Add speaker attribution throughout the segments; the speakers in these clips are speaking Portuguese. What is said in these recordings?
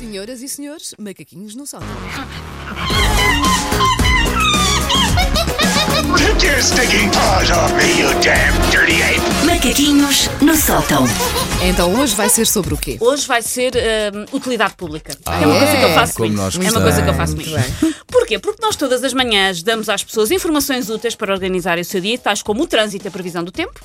Speaker 1: Senhoras e senhores, macaquinhos no sótão.
Speaker 2: Take your stinking paws off me, you damn dirty ape!
Speaker 3: Macaquinhos no sótão.
Speaker 1: Então hoje vai ser sobre o quê?
Speaker 4: Hoje vai ser hum, utilidade pública. é uma
Speaker 1: é?
Speaker 4: coisa que eu faço
Speaker 5: Como
Speaker 4: muito.
Speaker 5: nós
Speaker 4: É uma coisa que eu faço
Speaker 1: Muito.
Speaker 4: Porquê? Porque nós todas as manhãs damos às pessoas informações úteis para organizarem o seu dia, tais como o trânsito e a previsão do tempo,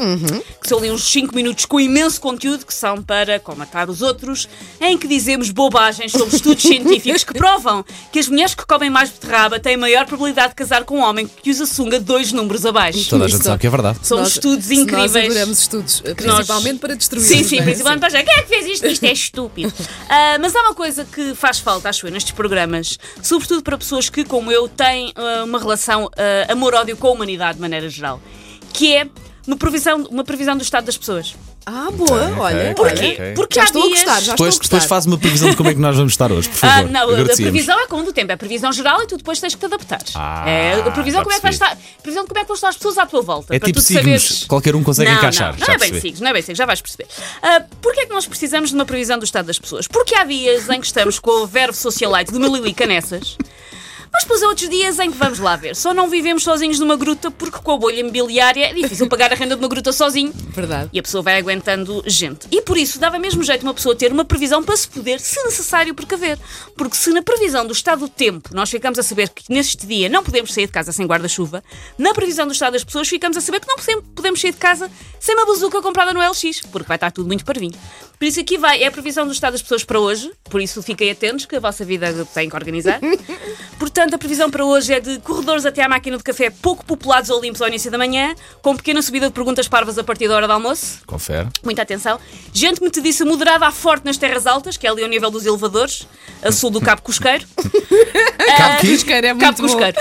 Speaker 4: que são ali uns 5 minutos com imenso conteúdo que são para comatar os outros, em que dizemos bobagens sobre estudos científicos que provam que as mulheres que comem mais beterraba têm maior probabilidade de casar com um homem que usa sunga dois números abaixo.
Speaker 5: Toda a gente sabe que é verdade.
Speaker 4: São
Speaker 1: Nós-
Speaker 4: estudos
Speaker 1: Nós
Speaker 4: incríveis.
Speaker 1: adoramos estudos, eh,
Speaker 4: nós-
Speaker 1: principalmente para destruir.
Speaker 4: Sim, sim, principalmente para já. Quem é que fez isto? Isto é estúpido. Ah, mas há uma coisa que faz falta, acho eu, nestes programas, sobretudo para pessoas que, como eu, têm ah, uma relação ah, amor-ódio com a humanidade de maneira geral, que é uma previsão, uma previsão do estado das pessoas.
Speaker 1: Ah, boa,
Speaker 5: Ok,
Speaker 1: olha.
Speaker 5: ok,
Speaker 4: Porquê?
Speaker 5: ok.
Speaker 4: Porque
Speaker 1: Já
Speaker 4: há
Speaker 1: estou a
Speaker 4: dias...
Speaker 1: gostar, já
Speaker 5: Depois,
Speaker 1: estou a
Speaker 5: depois
Speaker 1: gostar.
Speaker 5: faz uma previsão de como é que nós vamos estar hoje, por
Speaker 4: Ah,
Speaker 5: favor.
Speaker 4: não, a
Speaker 5: Agradecíamos.
Speaker 4: previsão é como do tempo, é a previsão geral e tu depois tens que te adaptar.
Speaker 5: Ah,
Speaker 4: é, a previsão
Speaker 5: já
Speaker 4: como é que vai
Speaker 5: percebi.
Speaker 4: estar, previsão de como é que vão estar as pessoas à tua volta.
Speaker 5: É
Speaker 4: para
Speaker 5: tipo
Speaker 4: tu
Speaker 5: signos,
Speaker 4: saberes-
Speaker 5: qualquer um consegue
Speaker 4: não,
Speaker 5: encaixar,
Speaker 4: Não, não
Speaker 5: já
Speaker 4: é bem
Speaker 5: percebi.
Speaker 4: signos, não é bem signos, já vais perceber. Ah, Porquê é que nós precisamos de uma previsão do estado das pessoas? Porque há dias em que estamos com o verbo socialite do meu Lili Canessas. Mas depois há outros dias em que vamos lá ver. Só não vivemos sozinhos numa gruta porque com a bolha imobiliária é difícil pagar a renda de uma gruta sozinho.
Speaker 1: Verdade.
Speaker 4: E a pessoa vai aguentando gente. E por isso dava mesmo jeito uma pessoa ter uma previsão para se poder, se necessário, precaver. Porque se na previsão do estado do tempo nós ficamos a saber que neste dia não podemos sair de casa sem guarda-chuva, na previsão do estado das pessoas ficamos a saber que não podemos- sair de casa sem uma bazuca comprada no LX, porque vai estar tudo muito parvinho. Por isso aqui vai, é a previsão do estado das pessoas para hoje, por isso fiquem atentos que a vossa vida tem que organizar. Portanto, a previsão para hoje é de corredores até à máquina de café pouco populados ou limpos ao início da manhã, com pequena subida de perguntas parvas a partir da hora do almoço.
Speaker 5: Confere.
Speaker 4: Muita atenção. Gente metediça moderada à forte nas terras altas, que é ali ao nível dos elevadores, a sul do Cabo Cosqueiro.
Speaker 5: Cabo que
Speaker 1: Cosqueiro é muito
Speaker 4: Cabo
Speaker 1: bom.
Speaker 4: Cosqueiro.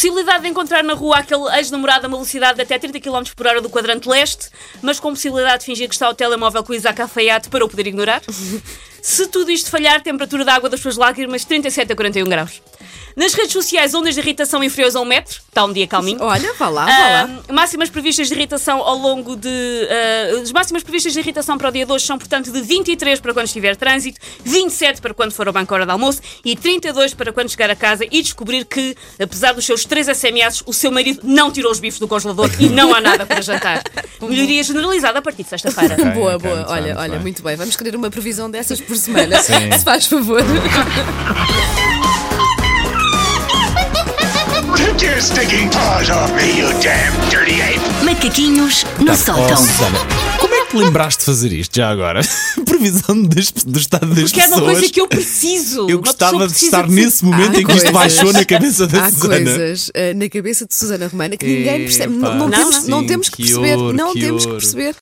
Speaker 4: Possibilidade de encontrar na rua aquele ex-namorado a uma velocidade de até 30 km por hora do quadrante leste, mas com possibilidade de fingir que está ao telemóvel com o Isaac Alfaiate para o poder ignorar. Se tudo isto falhar, temperatura da água das suas lágrimas 37 a 41 graus. Nas redes sociais, ondas de irritação inferiores a um metro, está um dia calminho.
Speaker 1: Olha, vá lá, vá lá.
Speaker 4: Máximas previstas de irritação ao longo de. ah, as máximas previstas de irritação para o dia de hoje são, portanto, de 23 para quando estiver trânsito, 27 para quando for ao banco à hora de almoço e 32 para quando chegar a casa e descobrir que, apesar dos seus 3 SMS, o seu marido não tirou os bifes do congelador e não há nada para jantar. Melhoria generalizada a partir de sexta-feira.
Speaker 5: Ok,
Speaker 1: boa,
Speaker 5: ok,
Speaker 1: boa. olha, olha,
Speaker 5: bem.
Speaker 1: muito bem. Vamos querer uma previsão dessas por semana.
Speaker 5: Sim.
Speaker 1: Se faz favor.
Speaker 2: Take your stinking paws off me, you damn dirty ape!
Speaker 3: Macaquinhos no
Speaker 5: Oh,
Speaker 3: sótão.
Speaker 5: Susana, como é que te lembraste de fazer isto já agora? Previsão das- do estado das
Speaker 4: Que é uma
Speaker 5: pessoas.
Speaker 4: coisa que eu preciso.
Speaker 5: Eu gostava de estar
Speaker 4: de-
Speaker 5: nesse momento
Speaker 1: Há
Speaker 5: em que isto
Speaker 1: coisas-
Speaker 5: baixou na cabeça da
Speaker 1: Há
Speaker 5: Susana.
Speaker 1: coisas eh, na cabeça de Susana Romana que ninguém percebe. Não, não
Speaker 5: Epá,
Speaker 1: temos,
Speaker 4: sim,
Speaker 1: não temos que
Speaker 5: que
Speaker 1: perceber. não
Speaker 5: que
Speaker 1: temos que perceber.